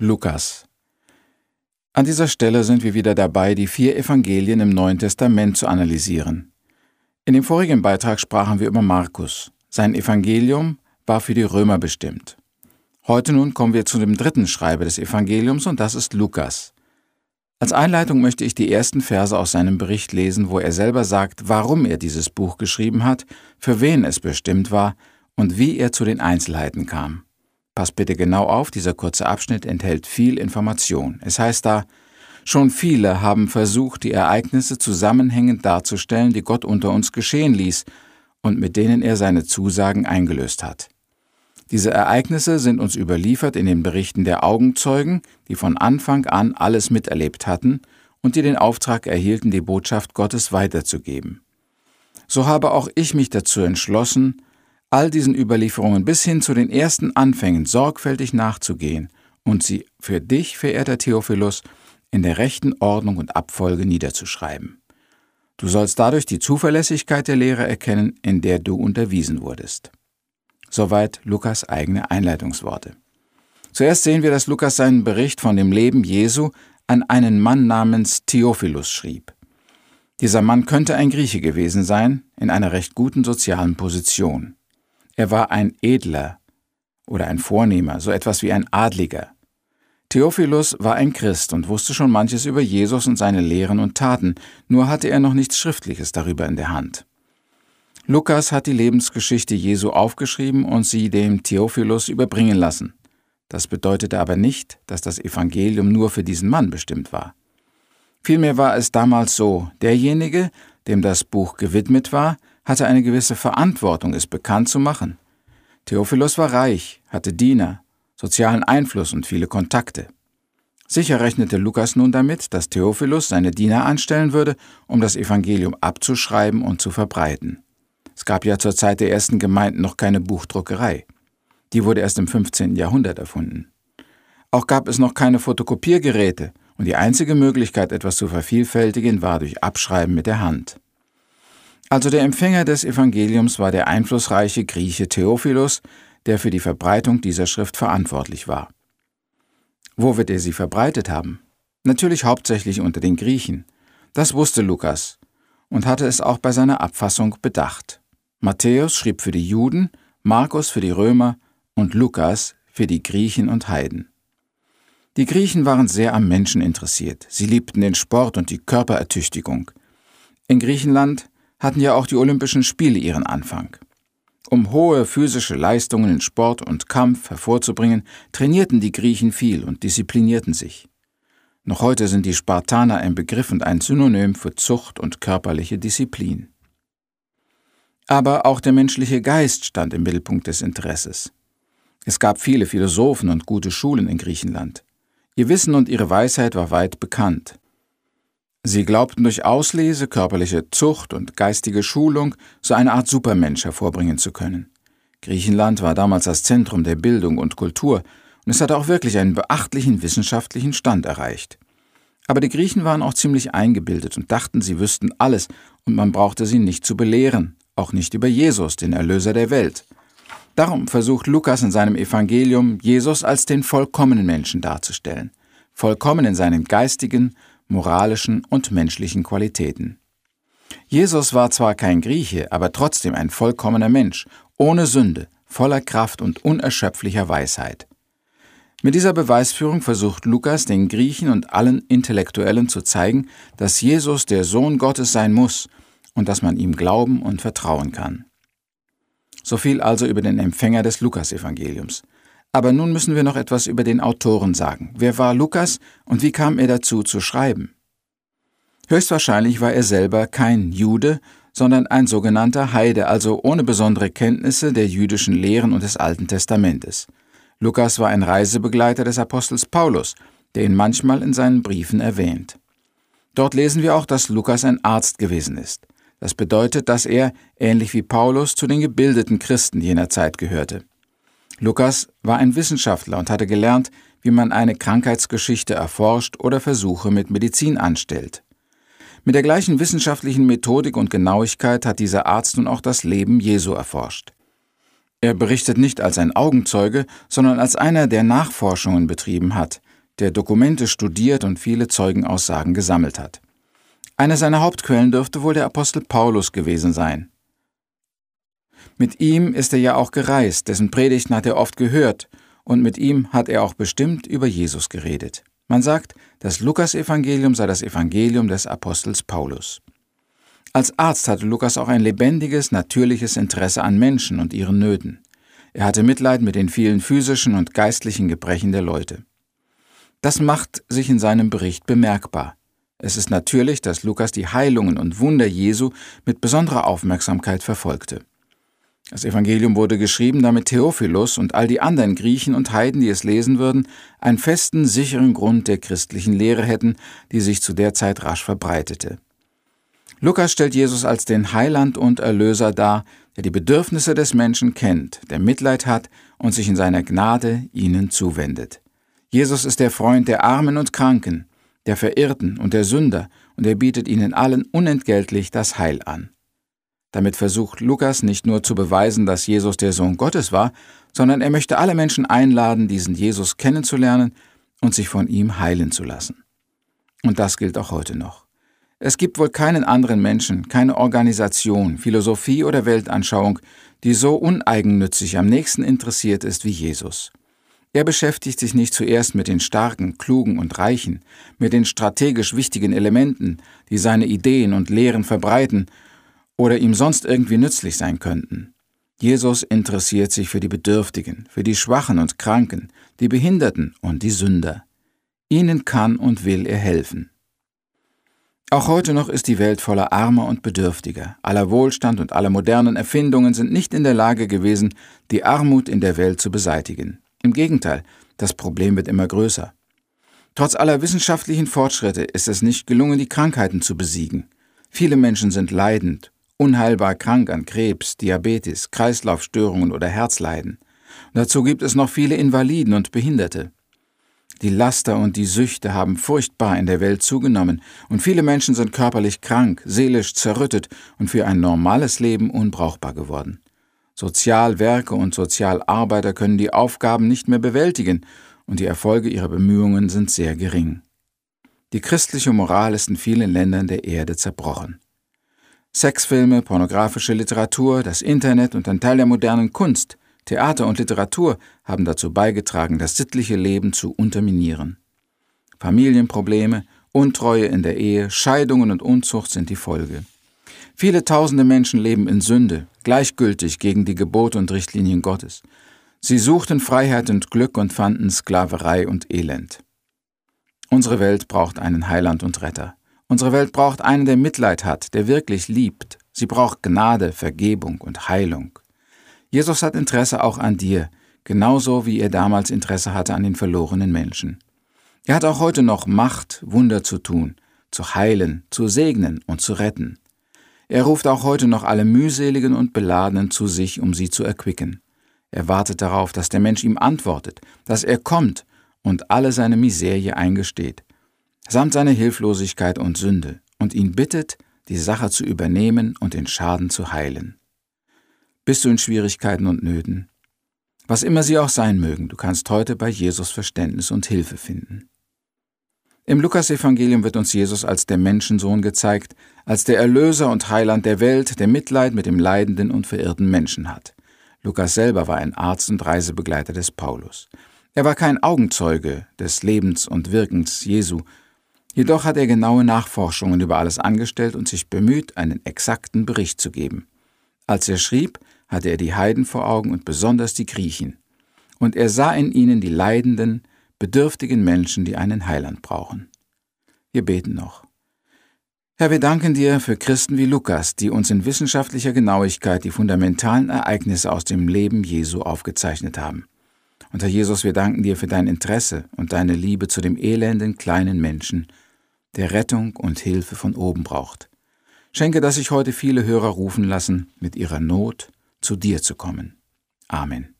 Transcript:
Lukas. An dieser Stelle sind wir wieder dabei, die vier Evangelien im Neuen Testament zu analysieren. In dem vorigen Beitrag sprachen wir über Markus. Sein Evangelium war für die Römer bestimmt. Heute nun kommen wir zu dem dritten Schreiber des Evangeliums und das ist Lukas. Als Einleitung möchte ich die ersten Verse aus seinem Bericht lesen, wo er selber sagt, warum er dieses Buch geschrieben hat, für wen es bestimmt war und wie er zu den Einzelheiten kam. Pass bitte genau auf, dieser kurze Abschnitt enthält viel Information. Es heißt da, schon viele haben versucht, die Ereignisse zusammenhängend darzustellen, die Gott unter uns geschehen ließ und mit denen er seine Zusagen eingelöst hat. Diese Ereignisse sind uns überliefert in den Berichten der Augenzeugen, die von Anfang an alles miterlebt hatten und die den Auftrag erhielten, die Botschaft Gottes weiterzugeben. So habe auch ich mich dazu entschlossen, all diesen Überlieferungen bis hin zu den ersten Anfängen sorgfältig nachzugehen und sie für dich, verehrter Theophilus, in der rechten Ordnung und Abfolge niederzuschreiben. Du sollst dadurch die Zuverlässigkeit der Lehre erkennen, in der du unterwiesen wurdest. Soweit Lukas eigene Einleitungsworte. Zuerst sehen wir, dass Lukas seinen Bericht von dem Leben Jesu an einen Mann namens Theophilus schrieb. Dieser Mann könnte ein Grieche gewesen sein, in einer recht guten sozialen Position. Er war ein Edler oder ein Vornehmer, so etwas wie ein Adliger. Theophilus war ein Christ und wusste schon manches über Jesus und seine Lehren und Taten, nur hatte er noch nichts Schriftliches darüber in der Hand. Lukas hat die Lebensgeschichte Jesu aufgeschrieben und sie dem Theophilus überbringen lassen. Das bedeutete aber nicht, dass das Evangelium nur für diesen Mann bestimmt war. Vielmehr war es damals so, derjenige, dem das Buch gewidmet war, hatte eine gewisse Verantwortung, es bekannt zu machen. Theophilus war reich, hatte Diener, sozialen Einfluss und viele Kontakte. Sicher rechnete Lukas nun damit, dass Theophilus seine Diener anstellen würde, um das Evangelium abzuschreiben und zu verbreiten. Es gab ja zur Zeit der ersten Gemeinden noch keine Buchdruckerei. Die wurde erst im 15. Jahrhundert erfunden. Auch gab es noch keine Fotokopiergeräte und die einzige Möglichkeit, etwas zu vervielfältigen, war durch Abschreiben mit der Hand. Also der Empfänger des Evangeliums war der einflussreiche Grieche Theophilus, der für die Verbreitung dieser Schrift verantwortlich war. Wo wird er sie verbreitet haben? Natürlich hauptsächlich unter den Griechen. Das wusste Lukas und hatte es auch bei seiner Abfassung bedacht. Matthäus schrieb für die Juden, Markus für die Römer und Lukas für die Griechen und Heiden. Die Griechen waren sehr am Menschen interessiert. Sie liebten den Sport und die Körperertüchtigung. In Griechenland hatten ja auch die Olympischen Spiele ihren Anfang. Um hohe physische Leistungen in Sport und Kampf hervorzubringen, trainierten die Griechen viel und disziplinierten sich. Noch heute sind die Spartaner ein Begriff und ein Synonym für Zucht und körperliche Disziplin. Aber auch der menschliche Geist stand im Mittelpunkt des Interesses. Es gab viele Philosophen und gute Schulen in Griechenland. Ihr Wissen und ihre Weisheit war weit bekannt. Sie glaubten durch Auslese, körperliche Zucht und geistige Schulung so eine Art Supermensch hervorbringen zu können. Griechenland war damals das Zentrum der Bildung und Kultur und es hatte auch wirklich einen beachtlichen wissenschaftlichen Stand erreicht. Aber die Griechen waren auch ziemlich eingebildet und dachten, sie wüssten alles und man brauchte sie nicht zu belehren auch nicht über Jesus, den Erlöser der Welt. Darum versucht Lukas in seinem Evangelium, Jesus als den vollkommenen Menschen darzustellen, vollkommen in seinen geistigen, moralischen und menschlichen Qualitäten. Jesus war zwar kein Grieche, aber trotzdem ein vollkommener Mensch, ohne Sünde, voller Kraft und unerschöpflicher Weisheit. Mit dieser Beweisführung versucht Lukas den Griechen und allen Intellektuellen zu zeigen, dass Jesus der Sohn Gottes sein muss und dass man ihm glauben und vertrauen kann. So viel also über den Empfänger des Lukasevangeliums. Aber nun müssen wir noch etwas über den Autoren sagen. Wer war Lukas und wie kam er dazu zu schreiben? Höchstwahrscheinlich war er selber kein Jude, sondern ein sogenannter Heide, also ohne besondere Kenntnisse der jüdischen Lehren und des Alten Testamentes. Lukas war ein Reisebegleiter des Apostels Paulus, der ihn manchmal in seinen Briefen erwähnt. Dort lesen wir auch, dass Lukas ein Arzt gewesen ist. Das bedeutet, dass er, ähnlich wie Paulus, zu den gebildeten Christen jener Zeit gehörte. Lukas war ein Wissenschaftler und hatte gelernt, wie man eine Krankheitsgeschichte erforscht oder Versuche mit Medizin anstellt. Mit der gleichen wissenschaftlichen Methodik und Genauigkeit hat dieser Arzt nun auch das Leben Jesu erforscht. Er berichtet nicht als ein Augenzeuge, sondern als einer, der Nachforschungen betrieben hat, der Dokumente studiert und viele Zeugenaussagen gesammelt hat. Eine seiner Hauptquellen dürfte wohl der Apostel Paulus gewesen sein. Mit ihm ist er ja auch gereist, dessen Predigten hat er oft gehört, und mit ihm hat er auch bestimmt über Jesus geredet. Man sagt, das Lukas-Evangelium sei das Evangelium des Apostels Paulus. Als Arzt hatte Lukas auch ein lebendiges, natürliches Interesse an Menschen und ihren Nöten. Er hatte Mitleid mit den vielen physischen und geistlichen Gebrechen der Leute. Das macht sich in seinem Bericht bemerkbar. Es ist natürlich, dass Lukas die Heilungen und Wunder Jesu mit besonderer Aufmerksamkeit verfolgte. Das Evangelium wurde geschrieben, damit Theophilus und all die anderen Griechen und Heiden, die es lesen würden, einen festen, sicheren Grund der christlichen Lehre hätten, die sich zu der Zeit rasch verbreitete. Lukas stellt Jesus als den Heiland und Erlöser dar, der die Bedürfnisse des Menschen kennt, der Mitleid hat und sich in seiner Gnade ihnen zuwendet. Jesus ist der Freund der Armen und Kranken, der Verirrten und der Sünder, und er bietet ihnen allen unentgeltlich das Heil an. Damit versucht Lukas nicht nur zu beweisen, dass Jesus der Sohn Gottes war, sondern er möchte alle Menschen einladen, diesen Jesus kennenzulernen und sich von ihm heilen zu lassen. Und das gilt auch heute noch. Es gibt wohl keinen anderen Menschen, keine Organisation, Philosophie oder Weltanschauung, die so uneigennützig am nächsten interessiert ist wie Jesus. Er beschäftigt sich nicht zuerst mit den Starken, Klugen und Reichen, mit den strategisch wichtigen Elementen, die seine Ideen und Lehren verbreiten oder ihm sonst irgendwie nützlich sein könnten. Jesus interessiert sich für die Bedürftigen, für die Schwachen und Kranken, die Behinderten und die Sünder. Ihnen kann und will er helfen. Auch heute noch ist die Welt voller Armer und Bedürftiger. Aller Wohlstand und aller modernen Erfindungen sind nicht in der Lage gewesen, die Armut in der Welt zu beseitigen. Im Gegenteil, das Problem wird immer größer. Trotz aller wissenschaftlichen Fortschritte ist es nicht gelungen, die Krankheiten zu besiegen. Viele Menschen sind leidend unheilbar krank an Krebs, Diabetes, Kreislaufstörungen oder Herzleiden. dazu gibt es noch viele Invaliden und Behinderte. Die Laster und die Süchte haben furchtbar in der Welt zugenommen, und viele Menschen sind körperlich krank, seelisch zerrüttet und für ein normales Leben unbrauchbar geworden. Sozialwerke und Sozialarbeiter können die Aufgaben nicht mehr bewältigen, und die Erfolge ihrer Bemühungen sind sehr gering. Die christliche Moral ist in vielen Ländern der Erde zerbrochen. Sexfilme, pornografische Literatur, das Internet und ein Teil der modernen Kunst, Theater und Literatur haben dazu beigetragen, das sittliche Leben zu unterminieren. Familienprobleme, Untreue in der Ehe, Scheidungen und Unzucht sind die Folge. Viele tausende Menschen leben in Sünde, gleichgültig gegen die Gebote und Richtlinien Gottes. Sie suchten Freiheit und Glück und fanden Sklaverei und Elend. Unsere Welt braucht einen Heiland und Retter. Unsere Welt braucht einen, der Mitleid hat, der wirklich liebt. Sie braucht Gnade, Vergebung und Heilung. Jesus hat Interesse auch an dir, genauso wie er damals Interesse hatte an den verlorenen Menschen. Er hat auch heute noch Macht, Wunder zu tun, zu heilen, zu segnen und zu retten. Er ruft auch heute noch alle mühseligen und beladenen zu sich, um sie zu erquicken. Er wartet darauf, dass der Mensch ihm antwortet, dass er kommt und alle seine Miserie eingesteht samt seiner Hilflosigkeit und Sünde und ihn bittet, die Sache zu übernehmen und den Schaden zu heilen. Bist du in Schwierigkeiten und Nöten? Was immer sie auch sein mögen, du kannst heute bei Jesus Verständnis und Hilfe finden. Im Lukasevangelium wird uns Jesus als der Menschensohn gezeigt, als der Erlöser und Heiland der Welt, der Mitleid mit dem leidenden und verirrten Menschen hat. Lukas selber war ein Arzt und Reisebegleiter des Paulus. Er war kein Augenzeuge des Lebens und Wirkens Jesu, Jedoch hat er genaue Nachforschungen über alles angestellt und sich bemüht, einen exakten Bericht zu geben. Als er schrieb, hatte er die Heiden vor Augen und besonders die Griechen. Und er sah in ihnen die leidenden, bedürftigen Menschen, die einen Heiland brauchen. Wir beten noch. Herr, wir danken dir für Christen wie Lukas, die uns in wissenschaftlicher Genauigkeit die fundamentalen Ereignisse aus dem Leben Jesu aufgezeichnet haben. Und Herr Jesus, wir danken dir für dein Interesse und deine Liebe zu dem elenden kleinen Menschen, der Rettung und Hilfe von oben braucht. Schenke, dass sich heute viele Hörer rufen lassen, mit ihrer Not zu dir zu kommen. Amen.